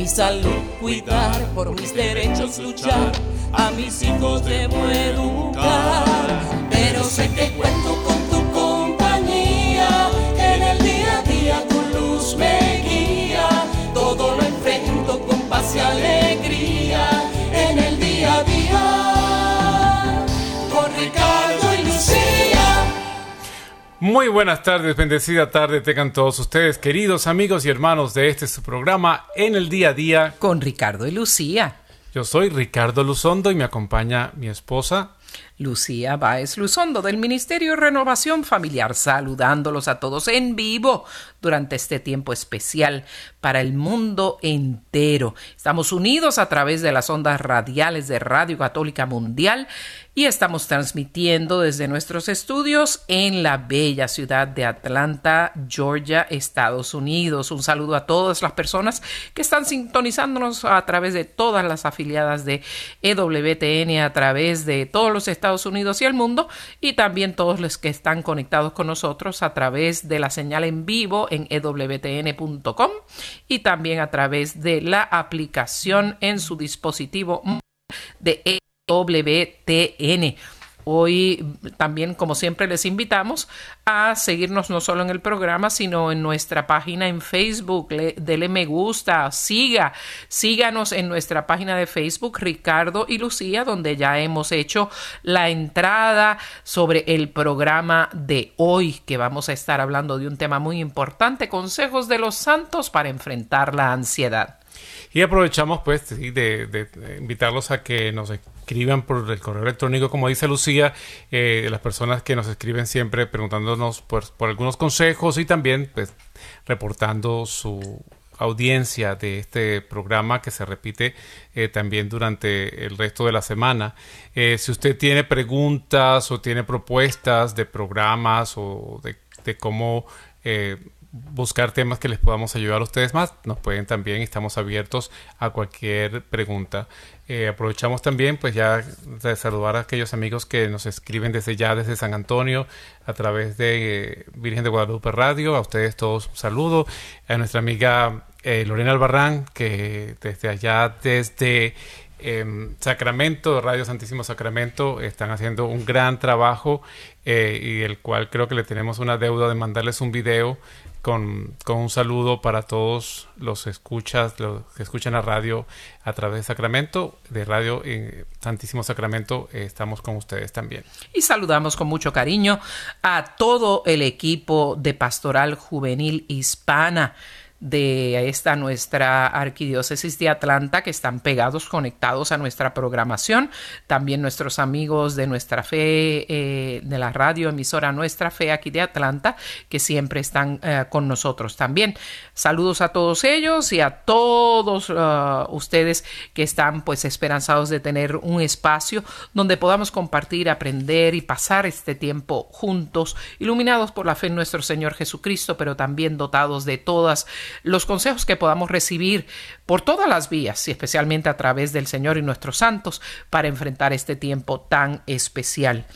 mi salud cuidar, por mis derechos luchar, a mis hijos debo educar. Pero sé que cuento Muy buenas tardes, bendecida tarde tengan todos ustedes, queridos amigos y hermanos de este su programa En el Día a Día. Con Ricardo y Lucía. Yo soy Ricardo Luzondo y me acompaña mi esposa. Lucía Báez Luzondo del Ministerio de Renovación Familiar, saludándolos a todos en vivo durante este tiempo especial para el mundo entero. Estamos unidos a través de las ondas radiales de Radio Católica Mundial y estamos transmitiendo desde nuestros estudios en la bella ciudad de Atlanta, Georgia, Estados Unidos. Un saludo a todas las personas que están sintonizándonos a través de todas las afiliadas de EWTN, a través de todos los Estados Unidos y el mundo, y también todos los que están conectados con nosotros a través de la señal en vivo en ewtn.com y también a través de la aplicación en su dispositivo de WTN. Hoy también, como siempre, les invitamos a seguirnos no solo en el programa, sino en nuestra página en Facebook. Le, dele me gusta, siga, síganos en nuestra página de Facebook, Ricardo y Lucía, donde ya hemos hecho la entrada sobre el programa de hoy, que vamos a estar hablando de un tema muy importante, consejos de los santos para enfrentar la ansiedad. Y aprovechamos pues de, invitarlos a que nos escriban por el correo electrónico, como dice Lucía, eh, las personas que nos escriben siempre preguntándonos por, algunos consejos y también pues reportando su audiencia de este programa que se repite eh, también durante el resto de la semana. Eh, si usted tiene preguntas o tiene propuestas de programas o de, de cómo eh, buscar temas que les podamos ayudar a ustedes más, nos pueden también, estamos abiertos a cualquier pregunta. Eh, aprovechamos también, pues ya de saludar a aquellos amigos que nos escriben desde ya, desde San Antonio, a través de eh, Virgen de Guadalupe Radio. A ustedes todos un saludo. A nuestra amiga eh, Lorena Albarrán, que desde allá, desde eh, Sacramento, Radio Santísimo Sacramento, están haciendo un gran trabajo eh, y el cual creo que le tenemos una deuda de mandarles un video con, con, un saludo para todos los escuchas, los que escuchan la radio a través de Sacramento, de Radio en Santísimo Sacramento, eh, estamos con ustedes también. Y saludamos con mucho cariño a todo el equipo de Pastoral Juvenil Hispana de esta nuestra arquidiócesis de Atlanta que están pegados, conectados a nuestra programación. También nuestros amigos de nuestra fe, eh, de la radio emisora Nuestra Fe aquí de Atlanta, que siempre están eh, con nosotros también. Saludos a todos ellos y a todos uh, ustedes que están pues esperanzados de tener un espacio donde podamos compartir, aprender y pasar este tiempo juntos, iluminados por la fe en nuestro Señor Jesucristo, pero también dotados de todas los consejos que podamos recibir por todas las vías y especialmente a través del Señor y nuestros santos para enfrentar este tiempo tan especial.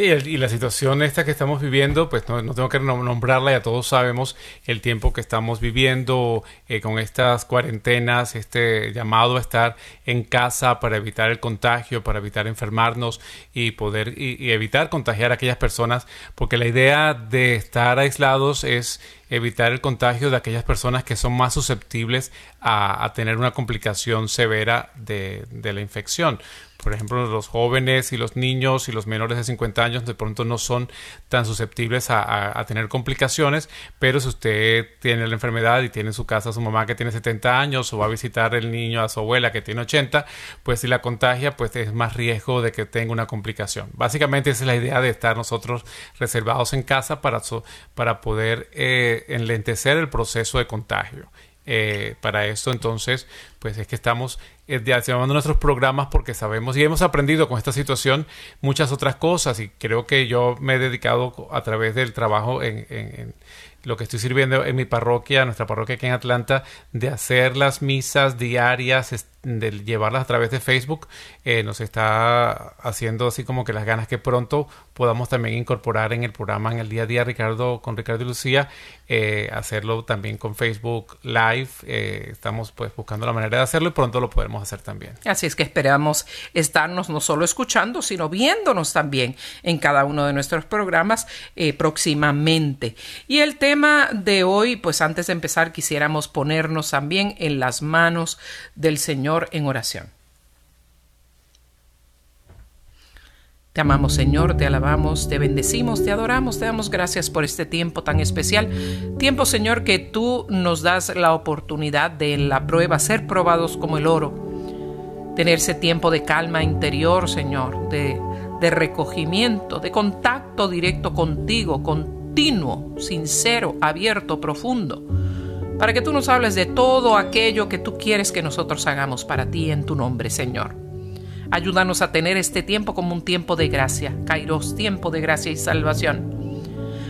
Y la situación esta que estamos viviendo, pues no, tengo que nombrarla, ya todos sabemos el tiempo que estamos viviendo eh, con estas cuarentenas, este llamado a estar en casa para evitar el contagio, para evitar enfermarnos y poder y, evitar contagiar a aquellas personas, porque la idea de estar aislados es evitar el contagio de aquellas personas que son más susceptibles a, tener una complicación severa de la infección por ejemplo, los jóvenes y los niños y los menores de 50 años de pronto no son tan susceptibles a, tener complicaciones, pero si usted tiene la enfermedad y tiene en su casa a su mamá que tiene 70 años o va a visitar el niño a su abuela que tiene 80, pues si la contagia, pues es más riesgo de que tenga una complicación. Básicamente esa es la idea de estar nosotros reservados en casa para, para poder eh, enlentecer el proceso de contagio. eh, para esto. Entonces, pues es que estamos llevando nuestros programas porque sabemos y hemos aprendido con esta situación muchas otras cosas. Y creo que yo me he dedicado a través del trabajo en lo que estoy sirviendo en mi parroquia, nuestra parroquia aquí en Atlanta, de hacer las misas diarias, de llevarlas a través de Facebook, eh, nos está haciendo así como que las ganas que pronto podamos también incorporar en el programa en el día a día Ricardo con Ricardo y Lucía, eh, hacerlo también con Facebook Live. Eh, estamos pues buscando la manera de hacerlo y pronto lo podremos hacer también. Así es que esperamos estarnos no solo escuchando, sino viéndonos también en cada uno de nuestros programas próximamente. Y el tema de hoy, pues antes de empezar, quisiéramos ponernos también en las manos del Señor en oración. Te amamos Señor, te alabamos, te bendecimos, te adoramos, te damos gracias por este tiempo tan especial. Tiempo Señor que tú nos das la oportunidad de en la prueba ser probados como el oro. Tener ese tiempo de calma interior Señor, de, de recogimiento, de contacto directo contigo, sincero, abierto, profundo. Para que tú nos hables de todo aquello que tú quieres que nosotros hagamos para ti en tu nombre Señor. Ayúdanos a tener este tiempo como un tiempo de gracia, Kairos, tiempo de gracia y salvación.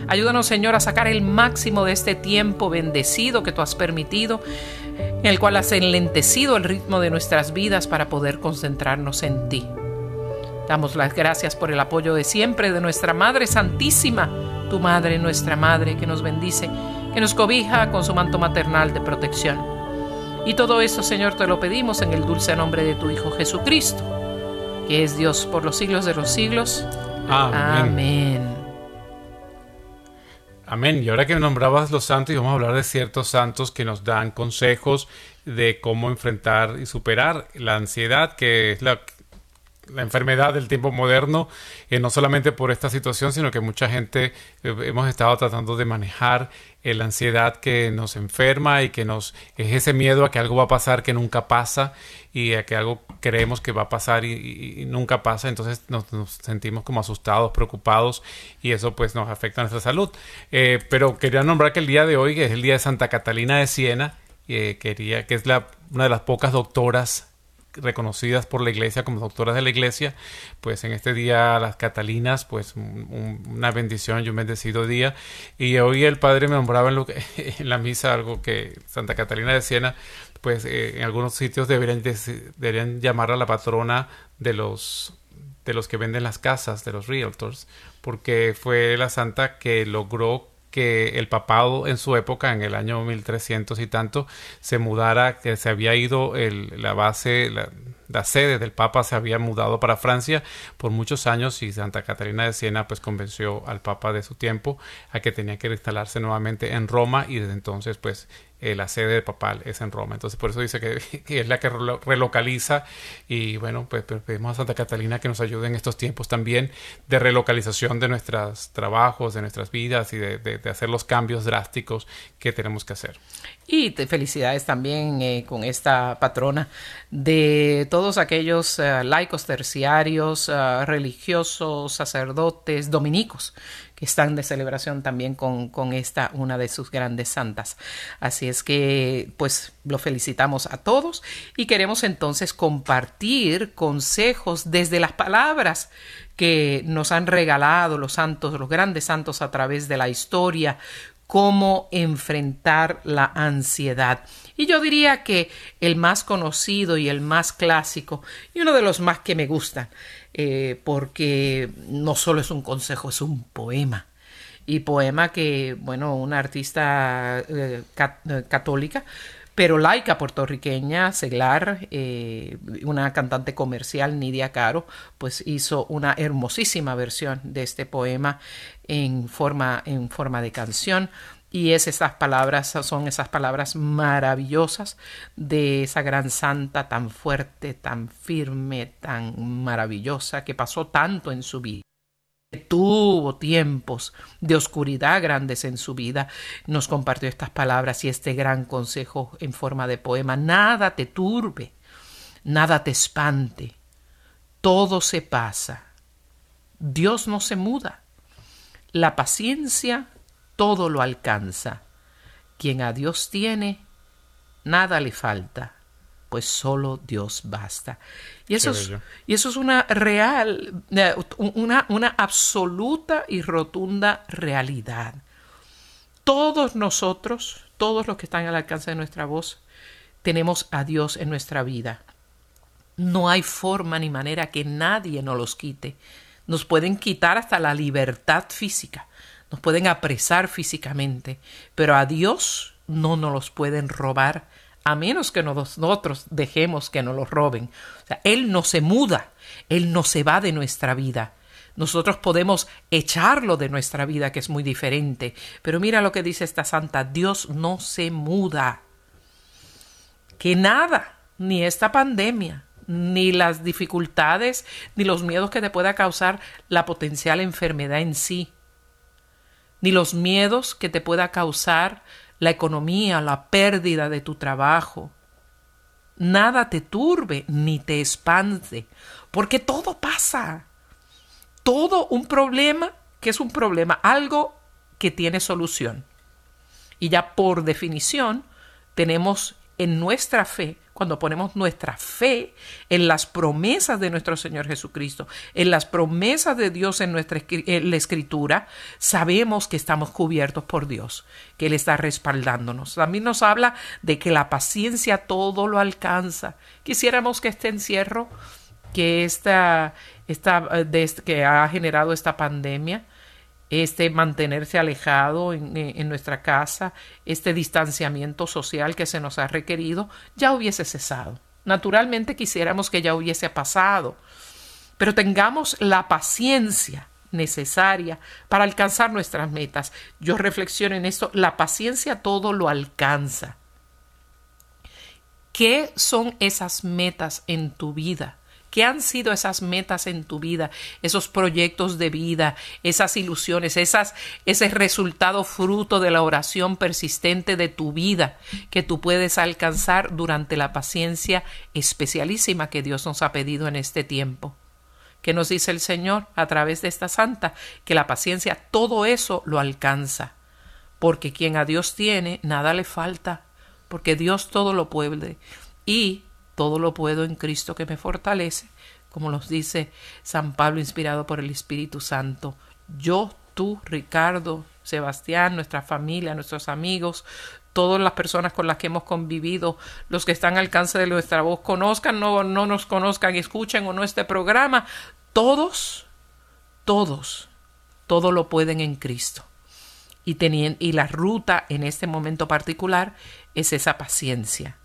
Ayúdanos, Señor, a sacar el máximo de este tiempo bendecido que tú has permitido, en el cual has enlentecido el ritmo de nuestras vidas para poder concentrarnos en ti. Damos las gracias por el apoyo de siempre de nuestra Madre Santísima, tu Madre, nuestra Madre, que nos bendice, que nos cobija con su manto maternal de protección. Y todo esto, Señor, te lo pedimos en el dulce nombre de tu Hijo Jesucristo que es Dios por los siglos de los siglos. Amén. Amén. Y ahora que nombrabas los santos, y vamos a hablar de ciertos santos que nos dan consejos de cómo enfrentar y superar la ansiedad, que es la, la enfermedad del tiempo moderno, eh, no solamente por esta situación, sino que mucha gente eh, hemos estado tratando de manejar eh, la ansiedad que nos enferma y que nos es ese miedo a que algo va a pasar que nunca pasa y a que algo creemos que va a pasar y, nunca pasa, entonces nos, sentimos como asustados, preocupados y eso pues nos afecta a nuestra salud. pero quería nombrar que el día de hoy, que es el día de Santa Catalina de Siena, quería que es la, una de las pocas doctoras reconocidas por la iglesia como doctoras de la iglesia, pues en este día las Catalinas, pues una bendición y un bendecido día. Y hoy el padre me nombraba en, la misa algo que Santa Catalina de Siena, pues eh, en algunos sitios deberían, deberían llamar a la patrona de los de los que venden las casas, de los realtors, porque fue la santa que logró que el papado en su época, en el año 1300 y tanto, se mudara, que se había ido el, la base, la, la, sede del papa se había mudado para Francia por muchos años y Santa Catarina de Siena pues convenció al papa de su tiempo a que tenía que instalarse nuevamente en Roma y desde entonces pues eh, la sede papal es en Roma. Entonces, por eso dice que, es la que relocaliza. Y bueno, pues, pues pedimos a Santa Catalina que nos ayude en estos tiempos también de relocalización de nuestros trabajos, de nuestras vidas y de, hacer los cambios drásticos que tenemos que hacer. Y te felicidades también eh, con esta patrona de todos aquellos eh, laicos terciarios, religiosos, sacerdotes, dominicos están de celebración también con, con, esta, una de sus grandes santas. Así es que, pues, lo felicitamos a todos y queremos entonces compartir consejos desde las palabras que nos han regalado los santos, los grandes santos a través de la historia, cómo enfrentar la ansiedad. Y yo diría que el más conocido y el más clásico, y uno de los más que me gustan, eh, porque no solo es un consejo, es un poema. Y poema que, bueno, una artista eh, eh, católica, pero laica puertorriqueña, seglar, una cantante comercial, Nidia Caro, pues hizo una hermosísima versión de este poema en forma, en forma de canción y es esas palabras, son esas palabras maravillosas de esa gran santa tan fuerte, tan firme, tan maravillosa, que pasó tanto en su vida. Tuvo tiempos de oscuridad grandes en su vida. Nos compartió estas palabras y este gran consejo en forma de poema. Nada te turbe, nada te espante. Todo se pasa. Dios no se muda. La paciencia todo lo alcanza. Quien a Dios tiene, nada le falta, pues solo Dios basta. Y eso, es, y eso es una real, eh, una, una absoluta y rotunda realidad. Todos nosotros, todos los que están al alcance de nuestra voz, tenemos a Dios en nuestra vida. No hay forma ni manera que nadie nos los quite. Nos pueden quitar hasta la libertad física, nos pueden apresar físicamente, pero a Dios no nos los pueden robar a menos que nosotros dejemos que nos los roben. O sea, Él no se muda, Él no se va de nuestra vida. Nosotros podemos echarlo de nuestra vida, que es muy diferente. Pero mira lo que dice esta santa, Dios no se muda. Que nada, ni esta pandemia, ni las dificultades, ni los miedos que te pueda causar la potencial enfermedad en sí, ni los miedos que te pueda causar la economía, la pérdida de tu trabajo. Nada te turbe ni te espante, porque todo pasa. Todo un problema que es un problema, algo que tiene solución. Y ya por definición tenemos en nuestra fe cuando ponemos nuestra fe en las promesas de nuestro Señor Jesucristo, en las promesas de Dios en nuestra la escritura, sabemos que estamos cubiertos por Dios, que Él está respaldándonos. También nos habla de que la paciencia todo lo alcanza. Quisiéramos que este encierro, que esta, este, que ha generado esta pandemia, este mantenerse alejado en, en, nuestra casa, este distanciamiento social que se nos ha requerido, ya hubiese cesado. Naturalmente quisiéramos que ya hubiese pasado, pero tengamos la paciencia necesaria para alcanzar nuestras metas. Yo reflexiono en esto, la paciencia todo lo alcanza. ¿Qué son esas metas en tu vida? ¿Qué han sido esas metas en tu vida, esos proyectos de vida, esas ilusiones, esas, ese resultado fruto de la oración persistente de tu vida que tú puedes alcanzar durante la paciencia especialísima que Dios nos ha pedido en este tiempo? ¿Qué nos dice el Señor a través de esta santa? Que la paciencia todo eso lo alcanza, porque quien a Dios tiene, nada le falta, porque Dios todo lo puede. Y todo lo puedo en Cristo que me fortalece, como nos dice San Pablo inspirado por el Espíritu Santo. Yo, tú, Ricardo, Sebastián, nuestra familia, nuestros amigos, todas las personas con las que hemos convivido, los que están al alcance de nuestra voz, conozcan, no, no nos conozcan, escuchen o no este programa, todos, todos, todo lo pueden en Cristo. Y, y la ruta en este momento particular es esa paciencia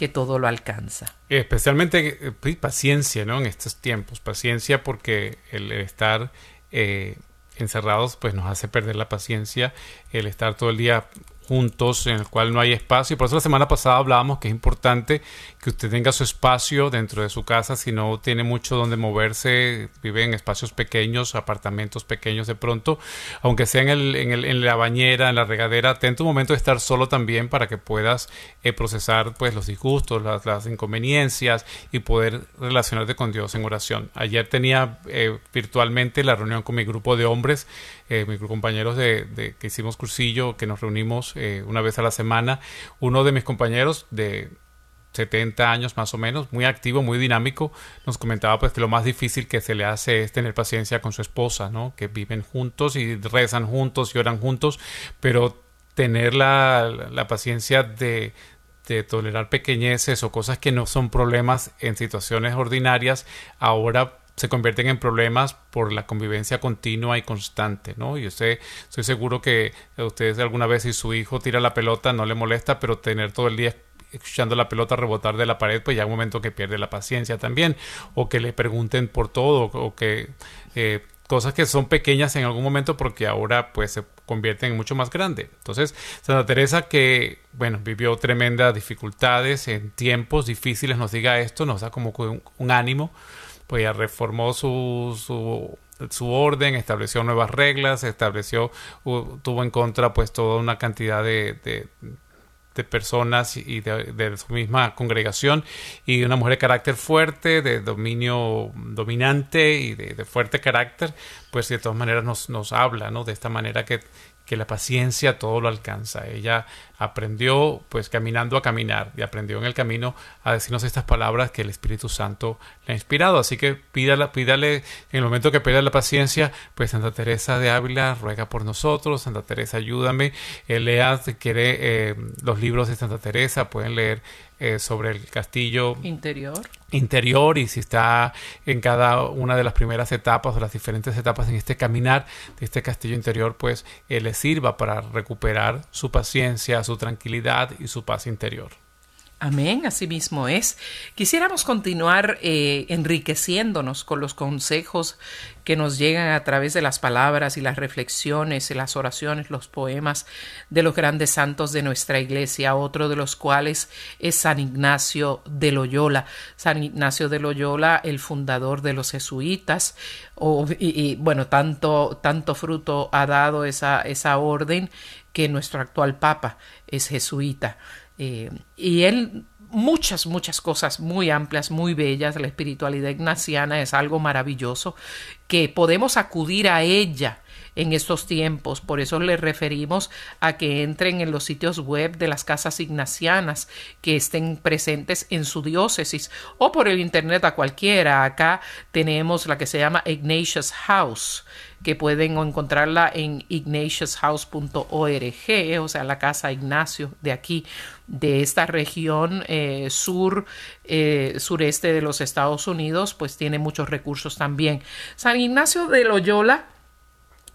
que todo lo alcanza. Especialmente eh, paciencia, ¿no? En estos tiempos, paciencia porque el estar eh, encerrados pues nos hace perder la paciencia, el estar todo el día juntos en el cual no hay espacio. Por eso la semana pasada hablábamos que es importante que usted tenga su espacio dentro de su casa si no tiene mucho donde moverse, vive en espacios pequeños, apartamentos pequeños de pronto, aunque sea en, el, en, el, en la bañera, en la regadera, ten tu momento de estar solo también para que puedas eh, procesar pues los disgustos, las, las, inconveniencias y poder relacionarte con Dios en oración. Ayer tenía eh, virtualmente la reunión con mi grupo de hombres, eh, mis compañeros de, que hicimos cursillo, que nos reunimos eh, una vez a la semana. Uno de mis compañeros de 70 años más o menos, muy activo, muy dinámico, nos comentaba pues que lo más difícil que se le hace es tener paciencia con su esposa, ¿no? Que viven juntos y rezan juntos y oran juntos, pero tener la, la paciencia de, de tolerar pequeñeces o cosas que no son problemas en situaciones ordinarias, ahora se convierten en problemas por la convivencia continua y constante, ¿no? Y usted, estoy seguro que ustedes alguna vez si su hijo tira la pelota no le molesta, pero tener todo el día escuchando la pelota rebotar de la pared, pues ya un momento que pierde la paciencia también, o que le pregunten por todo, o que eh, cosas que son pequeñas en algún momento porque ahora pues se convierten en mucho más grande. Entonces, Santa Teresa que, bueno, vivió tremendas dificultades en tiempos difíciles, nos diga esto, nos da como un ánimo pues ya reformó su, su, orden, estableció nuevas reglas, estableció, tuvo en contra pues toda una cantidad de, de, personas y de, su misma congregación y una mujer de carácter fuerte, de dominio dominante y de, fuerte carácter, pues de todas maneras nos, nos habla, ¿no? De esta manera que, que la paciencia todo lo alcanza. Ella aprendió pues caminando a caminar y aprendió en el camino a decirnos estas palabras que el Espíritu Santo le ha inspirado. Así que pídale, en el momento que pida la paciencia, pues Santa Teresa de Ávila ruega por nosotros, Santa Teresa ayúdame, lea si quiere eh, los libros de Santa Teresa, pueden leer eh, sobre el castillo interior. interior y si está en cada una de las primeras etapas o las diferentes etapas en este caminar de este castillo interior, pues eh, le sirva para recuperar su paciencia, su tranquilidad y su paz interior. Amén, así mismo es. Quisiéramos continuar eh, enriqueciéndonos con los consejos que nos llegan a través de las palabras y las reflexiones y las oraciones, los poemas de los grandes santos de nuestra iglesia, otro de los cuales es San Ignacio de Loyola. San Ignacio de Loyola, el fundador de los jesuitas, y, bueno, tanto, tanto fruto ha dado esa, esa orden que nuestro actual papa es jesuita. Eh, y él, muchas, muchas cosas muy amplias, muy bellas. La espiritualidad ignaciana es algo maravilloso que podemos acudir a ella en estos tiempos. Por eso le referimos a que entren en los sitios web de las casas ignacianas que estén presentes en su diócesis o por el internet a cualquiera. Acá tenemos la que se llama Ignatius House que pueden encontrarla en ignatiushouse.org, o sea, la casa Ignacio de aquí, de esta región eh, sur, eh, sureste de los Estados Unidos, pues tiene muchos recursos también. San Ignacio de Loyola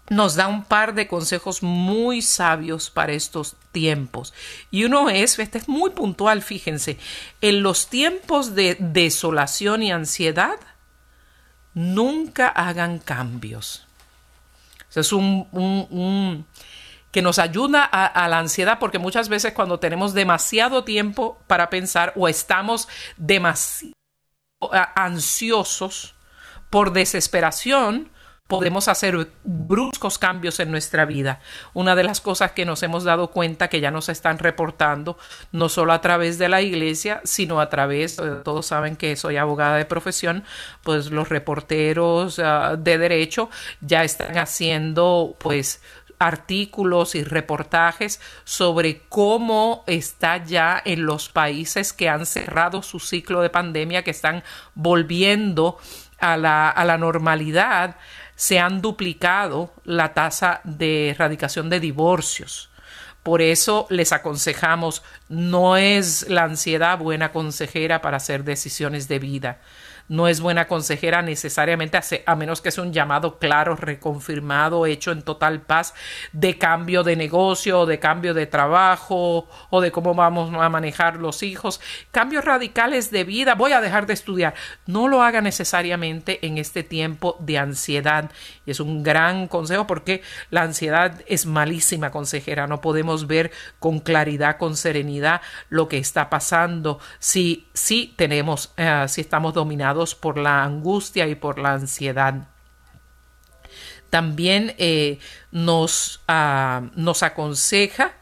nos da un par de consejos muy sabios para estos tiempos. Y uno es, este es muy puntual, fíjense, en los tiempos de desolación y ansiedad, nunca hagan cambios. Es un, que nos ayuda a, a, la ansiedad porque muchas veces cuando tenemos demasiado tiempo para pensar o estamos demasiado ansiosos por desesperación, podemos hacer bruscos cambios en nuestra vida. Una de las cosas que nos hemos dado cuenta que ya nos están reportando, no solo a través de la iglesia, sino a través, eh, todos saben que soy abogada de profesión, pues los reporteros uh, de derecho ya están haciendo pues artículos y reportajes sobre cómo está ya en los países que han cerrado su ciclo de pandemia, que están volviendo a la, a la normalidad, se han duplicado la tasa de erradicación de divorcios. Por eso les aconsejamos, no es la ansiedad buena consejera para hacer decisiones de vida no es buena consejera necesariamente a menos que sea un llamado claro, reconfirmado, hecho en total paz de cambio de negocio, de cambio de trabajo o de cómo vamos a manejar los hijos. Cambios radicales de vida, voy a dejar de estudiar. No lo haga necesariamente en este tiempo de ansiedad. Y es un gran consejo porque la ansiedad es malísima consejera. No podemos ver con claridad, con serenidad lo que está pasando si, si tenemos, eh, si estamos dominados por la angustia y por la ansiedad. También eh, nos, ah, nos aconseja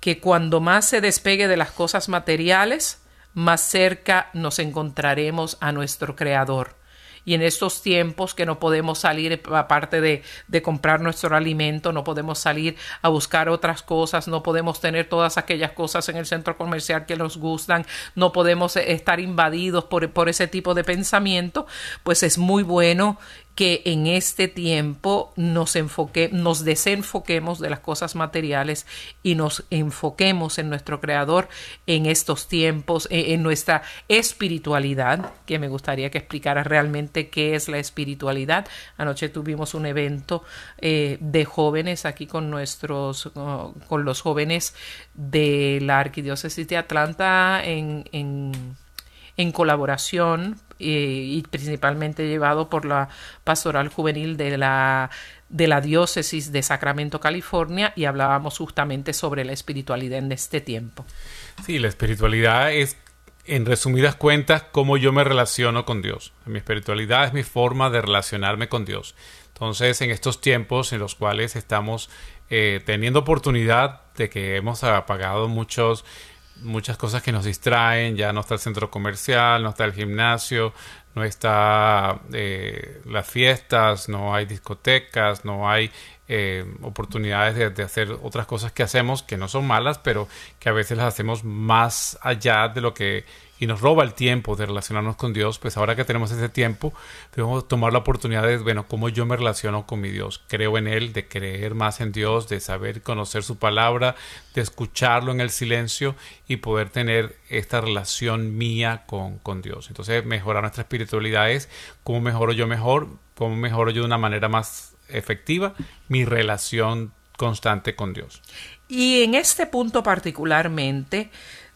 que cuando más se despegue de las cosas materiales, más cerca nos encontraremos a nuestro Creador y en estos tiempos que no podemos salir, aparte de, de, comprar nuestro alimento, no podemos salir a buscar otras cosas, no podemos tener todas aquellas cosas en el centro comercial que nos gustan, no podemos estar invadidos por, por ese tipo de pensamiento, pues es muy bueno que en este tiempo nos enfoque, nos desenfoquemos de las cosas materiales y nos enfoquemos en nuestro creador en estos tiempos, en, en nuestra espiritualidad, que me gustaría que explicara realmente qué es la espiritualidad. Anoche tuvimos un evento eh, de jóvenes aquí con nuestros, uh, con los jóvenes de la arquidiócesis de Atlanta en en colaboración y principalmente llevado por la pastoral juvenil de la de la diócesis de Sacramento, California, y hablábamos justamente sobre la espiritualidad en este tiempo. Sí, la espiritualidad es, en resumidas cuentas, cómo yo me relaciono con Dios. Mi espiritualidad es mi forma de relacionarme con Dios. Entonces, en estos tiempos en los cuales estamos eh, teniendo oportunidad de que hemos apagado muchos muchas cosas que nos distraen, ya no está el centro comercial, no está el gimnasio, no está eh, las fiestas, no hay discotecas, no hay eh, oportunidades de, hacer otras cosas que hacemos que no son malas, pero que a veces las hacemos más allá de lo que y nos roba el tiempo de relacionarnos con Dios, pues ahora que tenemos ese tiempo, debemos tomar la oportunidad de, bueno, cómo yo me relaciono con mi Dios. Creo en Él, de creer más en Dios, de saber conocer su palabra, de escucharlo en el silencio y poder tener esta relación mía con, con Dios. Entonces, mejorar nuestra espiritualidad es cómo mejoro yo mejor, cómo mejoro yo de una manera más efectiva mi relación constante con Dios. Y en este punto particularmente,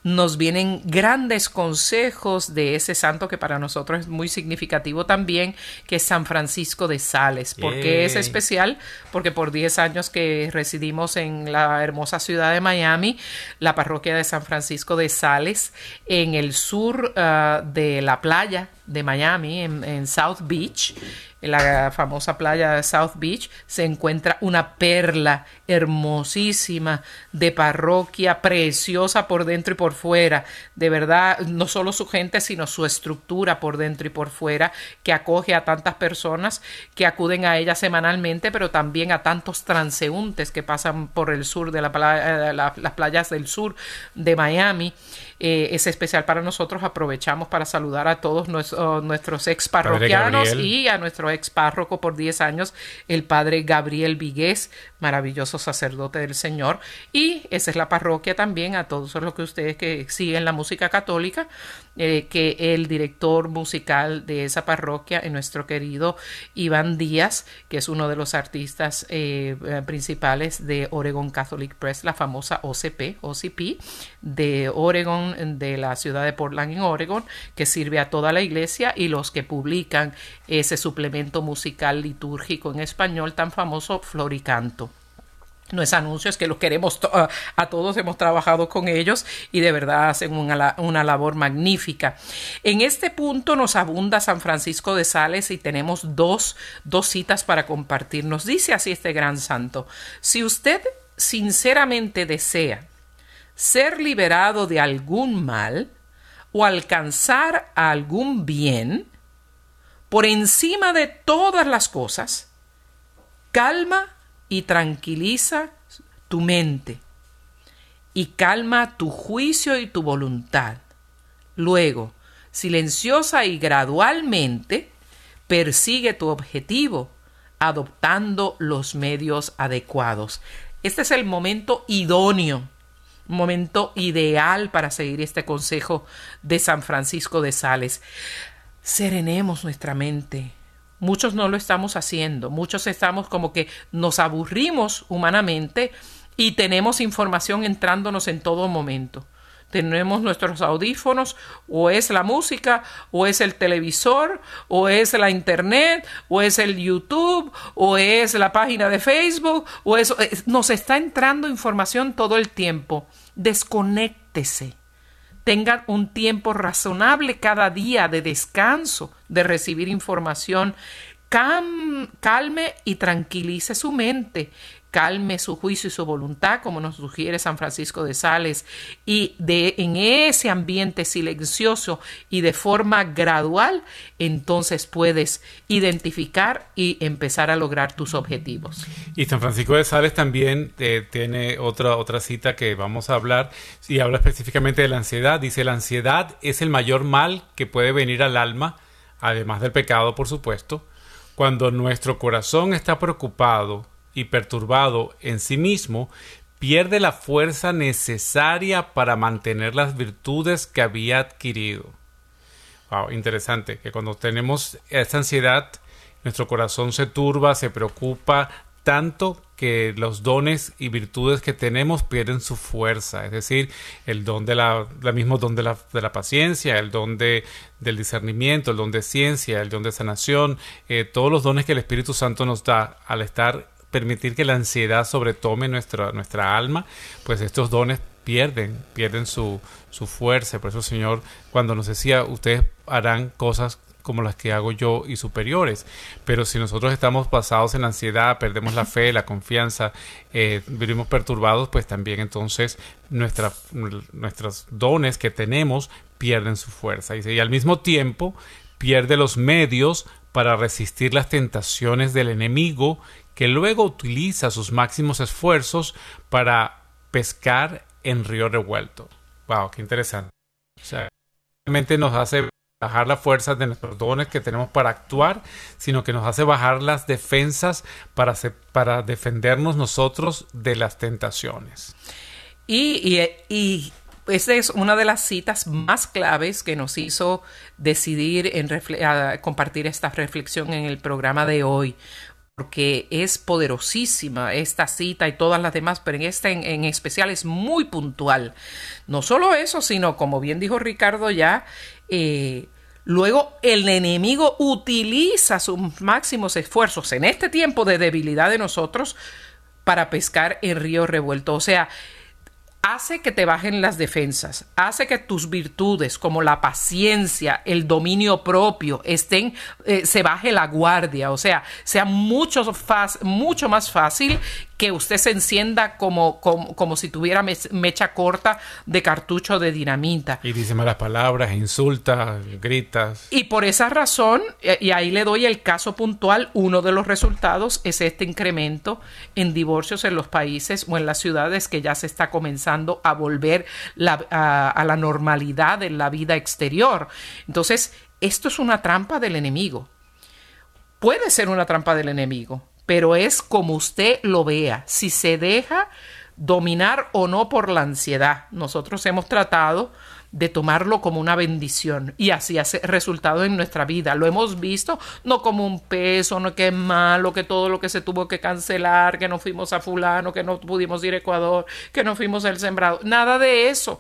nos vienen grandes consejos de ese santo que para nosotros es muy significativo también, que es San Francisco de Sales. ¿Por qué es especial? Porque por 10 años que residimos en la hermosa ciudad de Miami, la parroquia de San Francisco de Sales, en el sur ah, de la playa de Miami, en South Beach, en la famosa playa de South Beach, se encuentra una perla hermosísima de parroquia, preciosa por dentro y por fuera. De verdad, no solo su gente, sino su estructura por dentro y por fuera, que acoge a tantas personas que acuden a ella semanalmente, pero también a tantos transeúntes que pasan por el sur de la playa, eh, las playas del sur de Miami. Eh, es especial para nosotros. Aprovechamos para saludar a todos nuestros, ex parroquianos y a nuestro ex párroco por 10 años, el padre Gabriel Vigués, maravilloso sacerdote del Señor. Y esa es la parroquia también a todos los que ustedes que siguen la música católica, eh, que el director musical de esa parroquia es nuestro querido Iván Díaz, que es uno de los artistas eh, principales de Oregon Catholic Press, la famosa OCP, OCP de Oregon de la ciudad de Portland en Oregon, que sirve a toda la iglesia y los que publican ese suplemento musical litúrgico en español tan famoso, Floricanto. No es anuncio, es que los queremos a todos, hemos trabajado con ellos y de verdad hacen una, una, labor magnífica. En este punto nos abunda San Francisco de Sales y tenemos dos, dos citas para compartir. Nos dice así este gran santo, si usted sinceramente desea ser liberado de algún mal o alcanzar algún bien, por encima de todas las cosas, calma y tranquiliza tu mente y calma tu juicio y tu voluntad. Luego, silenciosa y gradualmente, persigue tu objetivo adoptando los medios adecuados. Este es el momento idóneo momento ideal para seguir este consejo de San Francisco de Sales. Serenemos nuestra mente. Muchos no lo estamos haciendo, muchos estamos como que nos aburrimos humanamente y tenemos información entrándonos en todo momento tenemos nuestros audífonos, o es la música, o es el televisor, o es la internet, o es el YouTube, o es la página de Facebook, o eh, nos está entrando información todo el tiempo. Desconéctese. Tenga un tiempo razonable cada día de descanso, de recibir información. calme y tranquilice su mente calme su juicio y su voluntad, como nos sugiere San Francisco de Sales, y de en ese ambiente silencioso y de forma gradual, entonces puedes identificar y empezar a lograr tus objetivos. Y San Francisco de Sales también eh, tiene otra, otra cita que vamos a hablar y habla específicamente de la ansiedad. Dice, la ansiedad es el mayor mal que puede venir al alma, además del pecado, por supuesto. Cuando nuestro corazón está preocupado, y perturbado en sí mismo, pierde la fuerza necesaria para mantener las virtudes que había adquirido. Wow, interesante que cuando tenemos esta ansiedad, nuestro corazón se turba, se preocupa tanto que los dones y virtudes que tenemos pierden su fuerza, es decir, el don de la, mismo don de la, de la paciencia, el don de, del discernimiento, el don de ciencia, el don de sanación, eh, todos los dones que el Espíritu Santo nos da al estar permitir que la ansiedad sobretome nuestra, nuestra alma, pues estos dones pierden, pierden su, su fuerza. Por eso el Señor, cuando nos decía, ustedes harán cosas como las que hago yo y superiores. Pero si nosotros estamos basados en la ansiedad, perdemos la fe, la confianza, eh, vivimos perturbados, pues también entonces nuestros dones que tenemos pierden su fuerza. Y al mismo tiempo pierde los medios para resistir las tentaciones del enemigo que luego utiliza sus máximos esfuerzos para pescar en río revuelto. Wow, qué interesante. O sea, realmente nos hace bajar la fuerza de nuestros dones que tenemos para actuar, sino que nos hace bajar las defensas para, para defendernos nosotros de las tentaciones. Y, y, y esa es una de las citas más claves que nos hizo decidir en compartir esta reflexión en el programa de hoy, porque es poderosísima esta cita y todas las demás, pero en esta en, especial es muy puntual. No solo eso, sino como bien dijo Ricardo ya, eh, Luego el enemigo utiliza sus máximos esfuerzos en este tiempo de debilidad de nosotros para pescar en río revuelto. O sea, hace que te bajen las defensas, hace que tus virtudes como la paciencia, el dominio propio, estén, eh, se baje la guardia, o sea, sea mucho, mucho más fácil que usted se encienda como, como, si tuviera mecha corta de cartucho de dinamita. Y dice malas palabras, insulta, gritas. Y por esa razón, eh, y ahí le doy el caso puntual, uno de los resultados es este incremento en divorcios en los países o en las ciudades que ya se está comenzando a volver a, a la normalidad en la vida exterior. Entonces, esto es una trampa del enemigo. Puede ser una trampa del enemigo, pero es como usted lo vea, si se deja dominar o no por la ansiedad. Nosotros hemos tratado de tomarlo como una bendición y así ha resultado en nuestra vida. Lo hemos visto no como un peso, no que es malo, que todo lo que se tuvo que cancelar, que no fuimos a fulano, que no pudimos ir a Ecuador, que no fuimos al sembrado, nada de eso.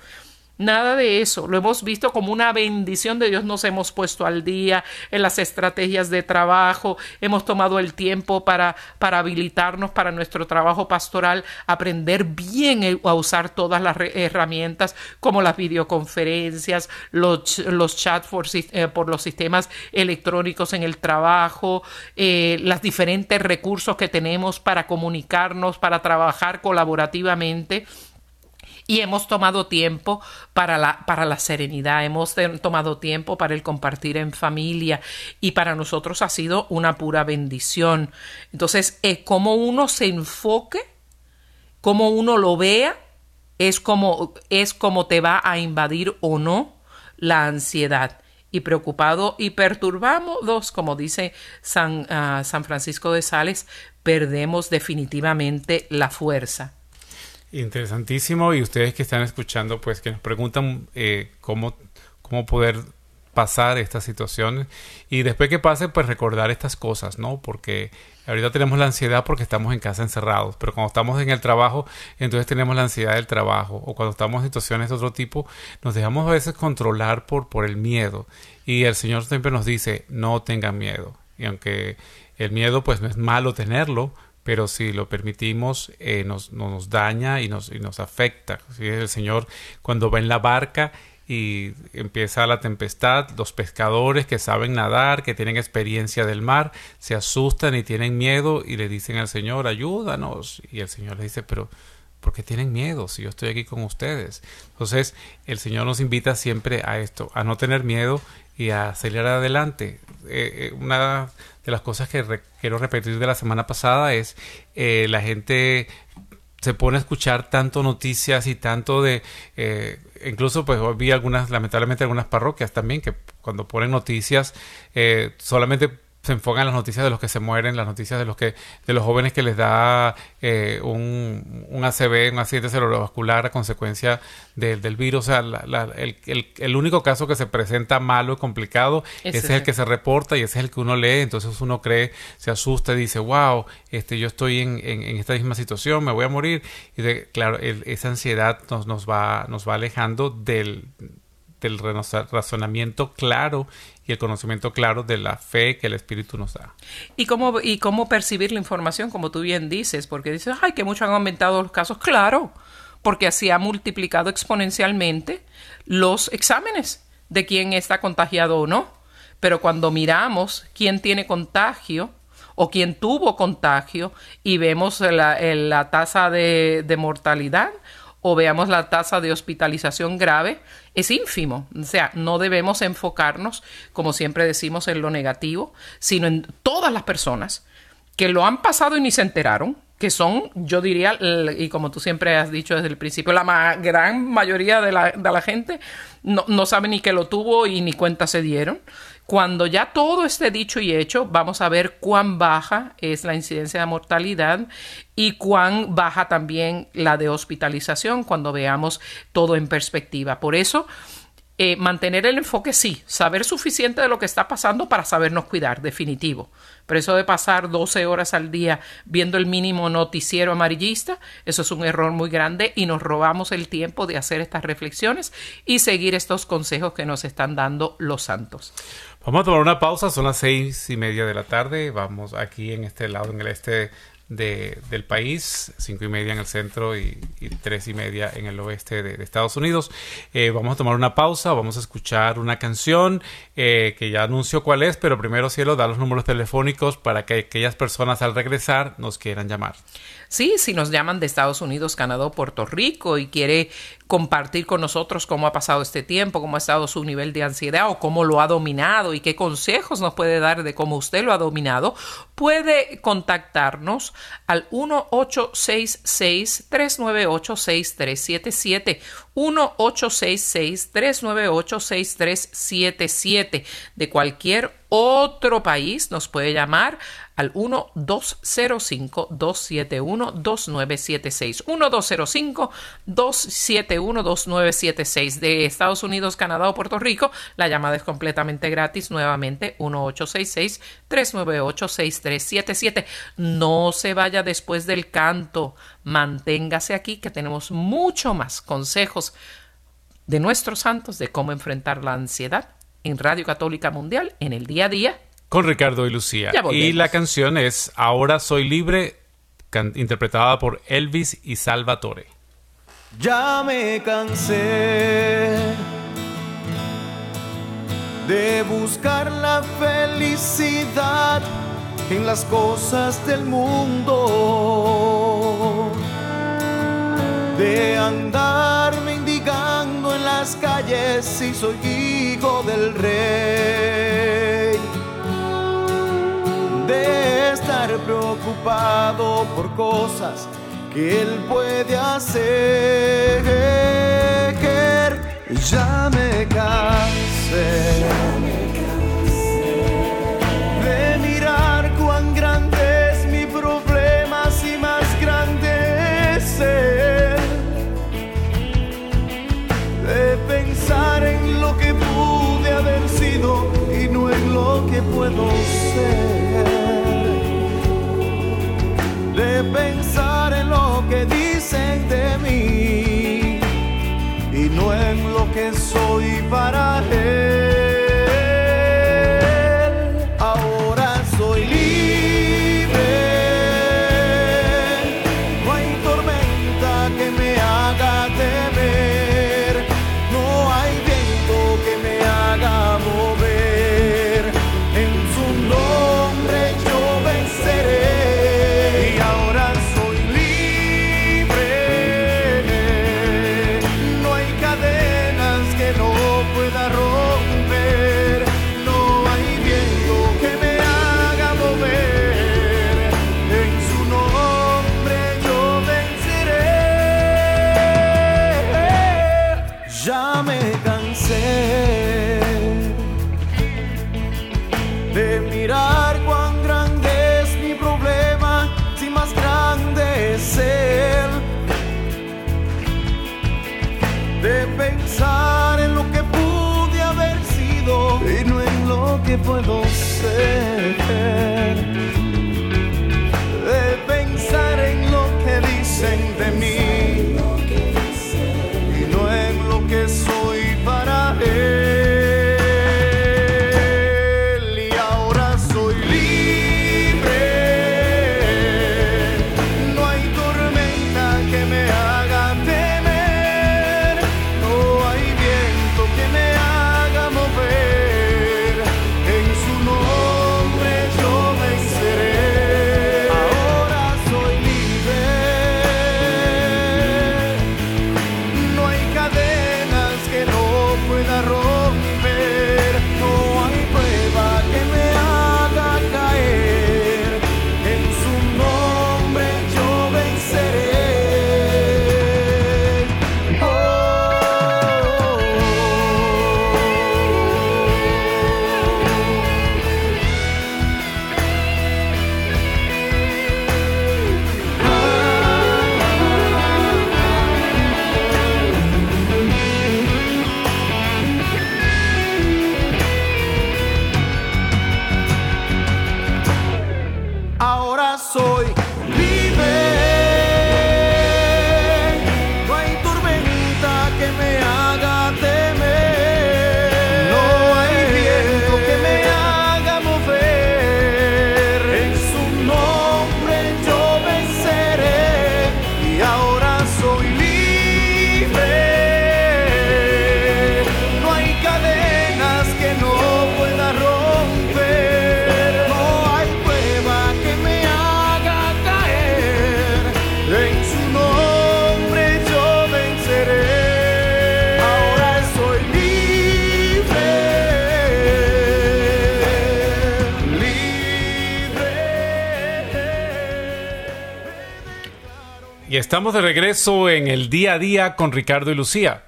Nada de eso. Lo hemos visto como una bendición de Dios. Nos hemos puesto al día en las estrategias de trabajo. Hemos tomado el tiempo para, para habilitarnos para nuestro trabajo pastoral, aprender bien a usar todas las herramientas como las videoconferencias, los, los chats por, eh, por, los sistemas electrónicos en el trabajo, eh, los diferentes recursos que tenemos para comunicarnos, para trabajar colaborativamente y hemos tomado tiempo para la, para la serenidad, hemos tomado tiempo para el compartir en familia y para nosotros ha sido una pura bendición. Entonces, es como uno se enfoque, como uno lo vea, es como, es como te va a invadir o no la ansiedad. Y preocupado y perturbados, como dice San, ah, San Francisco de Sales, perdemos definitivamente la fuerza. Interesantísimo. Y ustedes que están escuchando, pues que nos preguntan eh, cómo, cómo poder pasar estas situaciones y después que pase pues recordar estas cosas, ¿no? Porque ahorita tenemos la ansiedad porque estamos en casa encerrados, pero cuando estamos en el trabajo entonces tenemos la ansiedad del trabajo o cuando estamos en situaciones de otro tipo nos dejamos a veces controlar por, por el miedo y el Señor siempre nos dice no tengan miedo y aunque el miedo pues no es malo tenerlo, pero si lo permitimos eh, nos, nos, daña y nos, y nos afecta. El Señor cuando va en la barca y empieza la tempestad, los pescadores que saben nadar, que tienen experiencia del mar, se asustan y tienen miedo y le dicen al Señor, ayúdanos. Y el Señor le dice, pero ¿por qué tienen miedo si yo estoy aquí con ustedes? Entonces el Señor nos invita siempre a esto, a no tener miedo y a salir adelante. Eh, eh, una de las cosas que quiero repetir de la semana pasada es eh, la gente se pone a escuchar tanto noticias y tanto de incluso pues vi algunas lamentablemente algunas parroquias también que cuando ponen noticias solamente se enfocan en las noticias de los que se mueren, las noticias de los que de los jóvenes que les da eh, un, un, ACV, un accidente cerebrovascular a consecuencia del virus. O sea, el, el, el, único caso que se presenta malo y complicado, ese, es el que se reporta y ese es el que uno lee. Entonces uno cree, se asusta y dice, wow, este, yo estoy en, en, esta misma situación, me voy a morir. Y de, claro, esa ansiedad nos, nos, va, nos va alejando del del razonamiento claro y el conocimiento claro de la fe que el Espíritu nos da. ¿Y cómo, y cómo percibir la información, como tú bien dices? Porque dices, ay, que mucho han aumentado los casos. Claro, porque así ha multiplicado exponencialmente los exámenes de quién está contagiado o no. Pero cuando miramos quién tiene contagio o quién tuvo contagio y vemos la, la tasa de, de mortalidad, o veamos la tasa de hospitalización grave, es ínfimo. O sea, no debemos enfocarnos, como siempre decimos, en lo negativo, sino en todas las personas que lo han pasado y ni se enteraron, que son, yo diría, y como tú siempre has dicho desde el principio, la gran mayoría de la, de la gente no, no, sabe ni que lo tuvo y ni cuenta se dieron. Cuando ya todo esté dicho y hecho, vamos a ver cuán baja es la incidencia de mortalidad y cuán baja también la de hospitalización cuando veamos todo en perspectiva. Por eso, eh, mantener el enfoque sí, saber suficiente de lo que está pasando para sabernos cuidar, definitivo. Pero eso de pasar 12 horas al día viendo el mínimo noticiero amarillista, eso es un error muy grande y nos robamos el tiempo de hacer estas reflexiones y seguir estos consejos que nos están dando los santos. Vamos a tomar una pausa, son las seis y media de la tarde, vamos aquí en este lado, en el este de, del país, cinco y media en el centro y, tres y media en el oeste de, Estados Unidos. Eh, vamos a tomar una pausa, vamos a escuchar una canción eh, que ya anunció cuál es, pero primero, Cielo, da los números telefónicos para que aquellas personas al regresar nos quieran llamar. Sí, si nos llaman de Estados Unidos, Canadá o Puerto Rico y quiere compartir con nosotros cómo ha pasado este tiempo, cómo ha estado su nivel de ansiedad o cómo lo ha dominado y qué consejos nos puede dar de cómo usted lo ha dominado, puede contactarnos al 1-866-398-6377. 1-866-398-6377 de cualquier otro país nos puede llamar al 1-205-271-2976. 1-205-271-2976 de Estados Unidos, Canadá o Puerto Rico. La llamada es completamente gratis. Nuevamente, 1-866-398-6377. No se vaya después del canto. Manténgase aquí que tenemos mucho más consejos de nuestros santos de cómo enfrentar la ansiedad en Radio Católica Mundial en el día a día con Ricardo y Lucía. Y la canción es Ahora Soy Libre, interpretada por Elvis y Salvatore. Ya me cansé de buscar la felicidad en las cosas del mundo, de andar mendigando en las calles si soy hijo del rey de estar preocupado por cosas que él puede hacer. Ya me cansé de mirar cuán grande es mi problema, si más grande es él. De pensar en lo que pude haber sido y no en lo que puedo ser que soy Y estamos de regreso en el día a día con Ricardo y Lucía.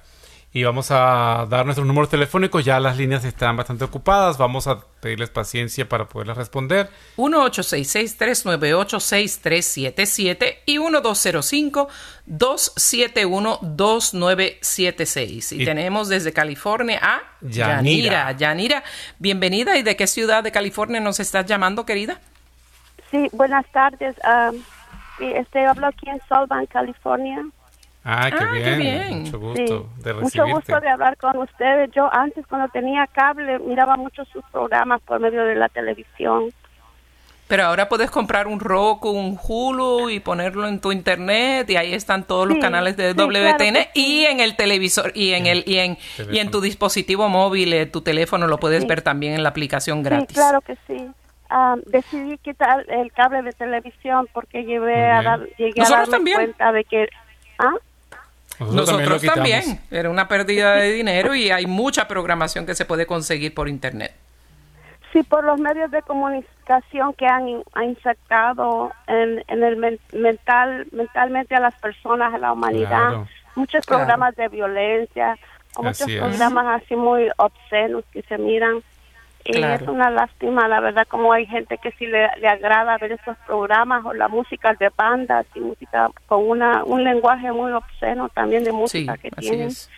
Y vamos a dar nuestros números telefónicos. Ya las líneas están bastante ocupadas. Vamos a pedirles paciencia para poderles responder. 1-866-398-6377 y 1205-271-2976. Y, Y- tenemos desde California a Yanira. Yanira. Yanira, bienvenida. ¿Y de qué ciudad de California nos estás llamando, querida? Sí, buenas tardes. ah, sí, este, hablo aquí en Solvan, California. Ah, qué Ah, qué bien. Mucho Sí, gusto de mucho recibirte. gusto de hablar con ustedes. Yo antes, cuando tenía cable, miraba mucho sus programas por medio de la televisión. Pero ahora puedes comprar un Roku, un Hulu y ponerlo en tu internet y ahí están todos los canales de sí, WTN y en el televisor y en el y en y en tu dispositivo móvil, eh, tu teléfono lo puedes Sí. ver también en la aplicación gratis. Sí, claro que sí. Ah, decidí quitar el cable de televisión porque llevé a dar, llegué Nosotros a darme también. cuenta de que... ¿Ah? Nosotros, también. Era una pérdida de dinero y hay mucha programación que se puede conseguir por internet. Sí, por los medios de comunicación que han, han infectado en, en el men- mental, mentalmente a las personas, a la humanidad. Claro. Muchos Claro. programas de violencia, o muchos Así es. programas así muy obscenos que se miran. Y Claro. es una lástima, la verdad, como hay gente que sí le, le agrada ver estos programas o la música de bandas y música con una un lenguaje muy obsceno también de Sí, música que así tienen. es.